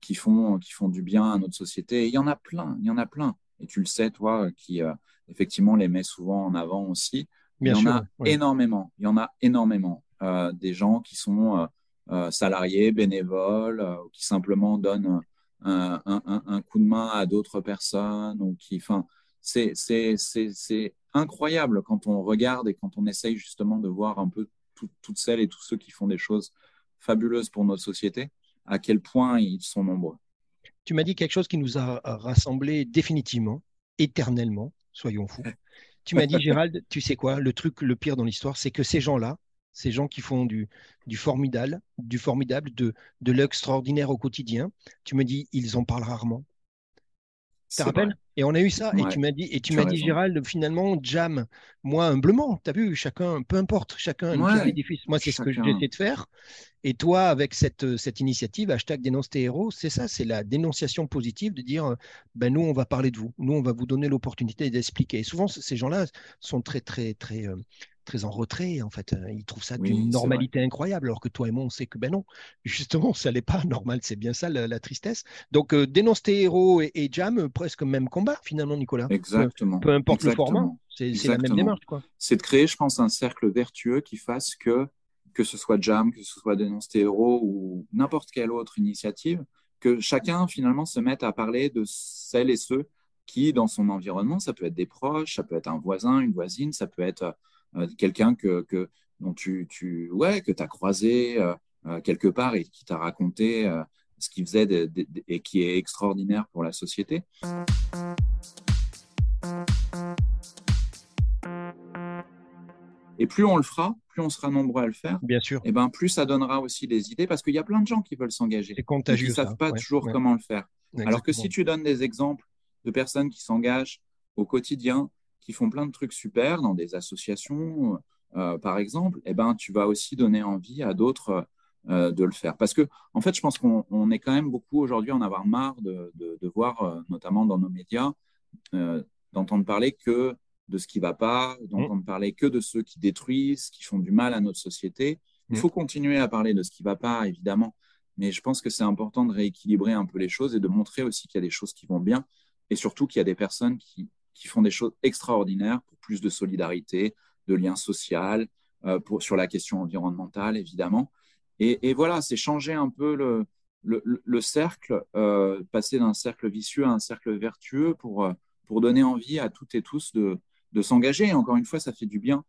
qui font, qui font du bien à notre société. il y en a plein, il y en a plein. Et tu le sais, toi, qui euh, effectivement les met souvent en avant aussi. il y en a énormément. Il y en a énormément. Euh, des gens qui sont euh, salariés, bénévoles, ou qui simplement donnent un, un, un, coup de main à d'autres personnes, ou qui, enfin, c'est, c'est, c'est, incroyable quand on regarde et quand on essaye justement de voir un peu toutes celles et tous ceux qui font des choses fabuleuses pour notre société à quel point ils sont nombreux. Tu m'as dit quelque chose qui nous a rassemblés définitivement, éternellement, soyons fous. tu m'as dit, Gérald, tu sais quoi, le truc le pire dans l'histoire, c'est que ces gens-là, ces gens qui font du, du formidable, du formidable, de, de l'extraordinaire au quotidien, tu me dis, ils en parlent rarement. Tu te rappelles? Et on a eu ça. Et tu m'as dit, et tu, m'as dit, Gérald, finalement, jam, moi humblement, tu as vu, chacun, peu importe, chacun ouais, Moi, c'est ce que j'essaie de faire. Et toi, avec cette, cette initiative, hashtag dénonce tes héros, c'est ça, c'est la dénonciation positive de dire, ben nous, on va parler de vous. Nous, on va vous donner l'opportunité d'expliquer. Et souvent, ces gens-là sont très, très, très, euh, très en retrait, en fait. Ils trouvent ça d'une normalité incroyable, alors que toi et moi, on sait que ben non, justement, ça n'est pas normal, c'est bien ça la, tristesse. Donc, euh, dénonce tes héros et, Jam, euh, presque même combat, finalement, Nicolas. Exactement. Peu, importe le format, c'est la même démarche. C'est de créer, je pense, un cercle vertueux qui fasse que, que ce soit Jam, que ce soit Dénonce tes héros ou n'importe quelle autre initiative, que chacun, finalement, se mette à parler de celles et ceux qui, dans son environnement, ça peut être des proches, ça peut être un voisin, une voisine, ça peut être quelqu'un que, que, dont tu, tu ouais, que as croisé euh, euh, quelque part et qui t'a raconté ce qu'il faisait et qui est extraordinaire pour la société. Et plus on le fera, plus on sera nombreux à le faire. Bien sûr. Et ben plus ça donnera aussi des idées parce qu'il y a plein de gens qui veulent s'engager. C'est contagieux. Ils ne savent pas toujours comment le faire. Alors que si tu donnes des exemples de personnes qui s'engagent au quotidien, qui font plein de trucs super dans des associations, euh, par exemple, eh ben, tu vas aussi donner envie à d'autres euh, de le faire. Parce que, en fait, je pense qu'on est quand même beaucoup aujourd'hui en avoir marre de, de, voir, euh, notamment dans nos médias, d'entendre parler que de ce qui ne va pas, d'entendre parler que de ceux qui détruisent, qui font du mal à notre société. Il faut continuer à parler de ce qui ne va pas, évidemment, mais je pense que c'est important de rééquilibrer un peu les choses et de montrer aussi qu'il y a des choses qui vont bien et surtout qu'il y a des personnes qui, qui font des choses extraordinaires pour plus de solidarité, de lien social, euh, sur la question environnementale, évidemment. Et, voilà, c'est changer un peu le, le, cercle, euh, passer d'un cercle vicieux à un cercle vertueux pour, euh, pour donner envie à toutes et tous de, de s'engager. Encore une fois, ça fait du bien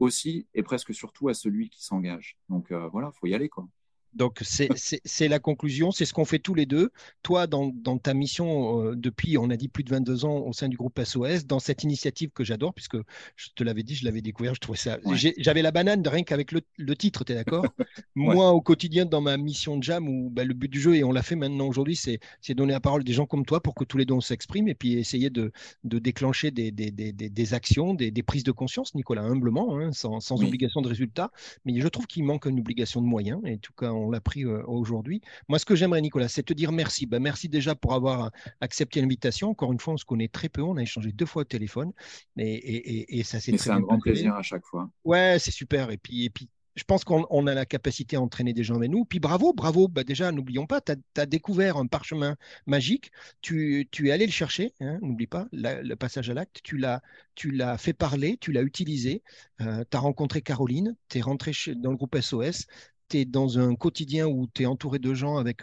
aussi et presque surtout à celui qui s'engage. Donc voilà, il faut y aller. quoi. Donc, c'est la conclusion, c'est ce qu'on fait tous les deux. Toi, dans, ta mission euh, depuis, on a dit, plus de 22 ans au sein du groupe SOS, dans cette initiative que j'adore, puisque je te l'avais dit, je l'avais découvert, je trouvais ça. J'avais la banane de rien qu'avec le, titre, tu es d'accord Moi, au quotidien, dans ma mission de Jam, où bah, le but du jeu, et on l'a fait maintenant aujourd'hui, c'est donner la parole à des gens comme toi pour que tous les deux s'expriment et puis essayer de, déclencher des, des, actions, des, prises de conscience, Nicolas, humblement, hein, sans, obligation de résultat. Mais je trouve qu'il manque une obligation de moyens, et en tout cas, on l'a pris euh, aujourd'hui. Moi, ce que j'aimerais, Nicolas, c'est te dire merci. Ben, merci déjà pour avoir accepté l'invitation. Encore une fois, on se connaît très peu. On a échangé deux fois au téléphone. Et, et, ça s'est C'est un grand plaisir à chaque fois. Ouais, c'est super. Et puis, et puis je pense qu'on a la capacité à entraîner des gens avec nous. Puis bravo, bravo. Bah déjà, n'oublions pas, tu as, découvert un parchemin magique. Tu, es allé le chercher, hein, n'oublie pas, le passage à l'acte. Tu l'as fait parler, tu l'as utilisé. Euh, tu as rencontré Caroline, tu es rentré dans le groupe SOS dans un quotidien où tu es entouré de gens avec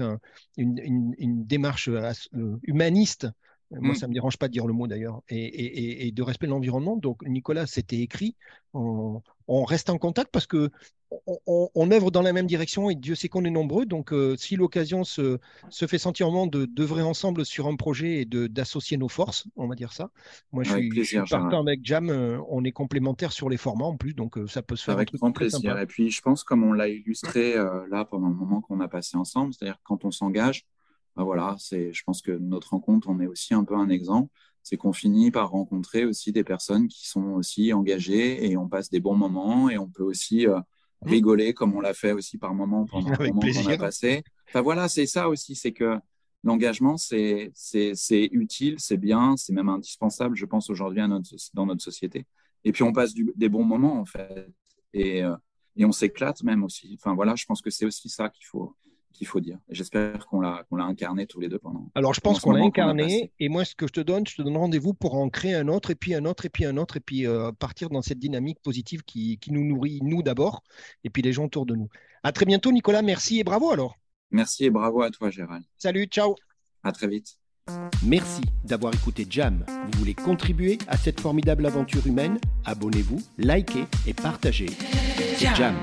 une, démarche euh, humaniste. Moi, mm. ça ne me dérange pas de dire le mot d'ailleurs, et, de respect de l'environnement. Donc, Nicolas, c'était écrit. On, reste en contact parce que on, œuvre dans la même direction et Dieu sait qu'on est nombreux. Donc, euh, si l'occasion se, fait sentir au moment de d'œuvrer ensemble sur un projet et d'associer nos forces, on va dire ça. Moi, je suis, partant avec Jam. Euh, on est complémentaires sur les formats en plus, donc euh, ça peut se faire. Avec grand plaisir. Et puis, je pense, comme on l'a illustré là pendant le moment qu'on a passé ensemble, c'est-à-dire quand on s'engage, ben voilà, c'est, je pense que notre rencontre, on est aussi un peu un exemple c'est qu'on finit par rencontrer aussi des personnes qui sont aussi engagées et on passe des bons moments et on peut aussi Mmh. rigoler comme on l'a fait aussi par moment pendant le moment qu'on a passé. Enfin voilà, c'est ça aussi, c'est que l'engagement, c'est utile, c'est bien, c'est même indispensable, je pense, aujourd'hui dans notre société. Et puis on passe des bons moments, en fait. Et, euh, et on s'éclate même aussi. Enfin voilà, je pense que c'est aussi ça qu'il faut, qu'il faut dire. J'espère qu'on l'a qu'on l'a incarné tous les deux pendant. Alors je pense qu'on l'a incarné et moi ce que je te donne, je te donne rendez-vous pour en créer un autre et puis un autre et puis un autre et puis euh, partir dans cette dynamique positive qui, qui nous nourrit nous d'abord et puis les gens autour de nous. À très bientôt Nicolas, merci et bravo alors. Merci et bravo à toi Gérald. Salut, ciao. À très vite. Merci d'avoir écouté Jam. Vous voulez contribuer à cette formidable aventure humaine? Abonnez-vous, likez et partagez. Jam.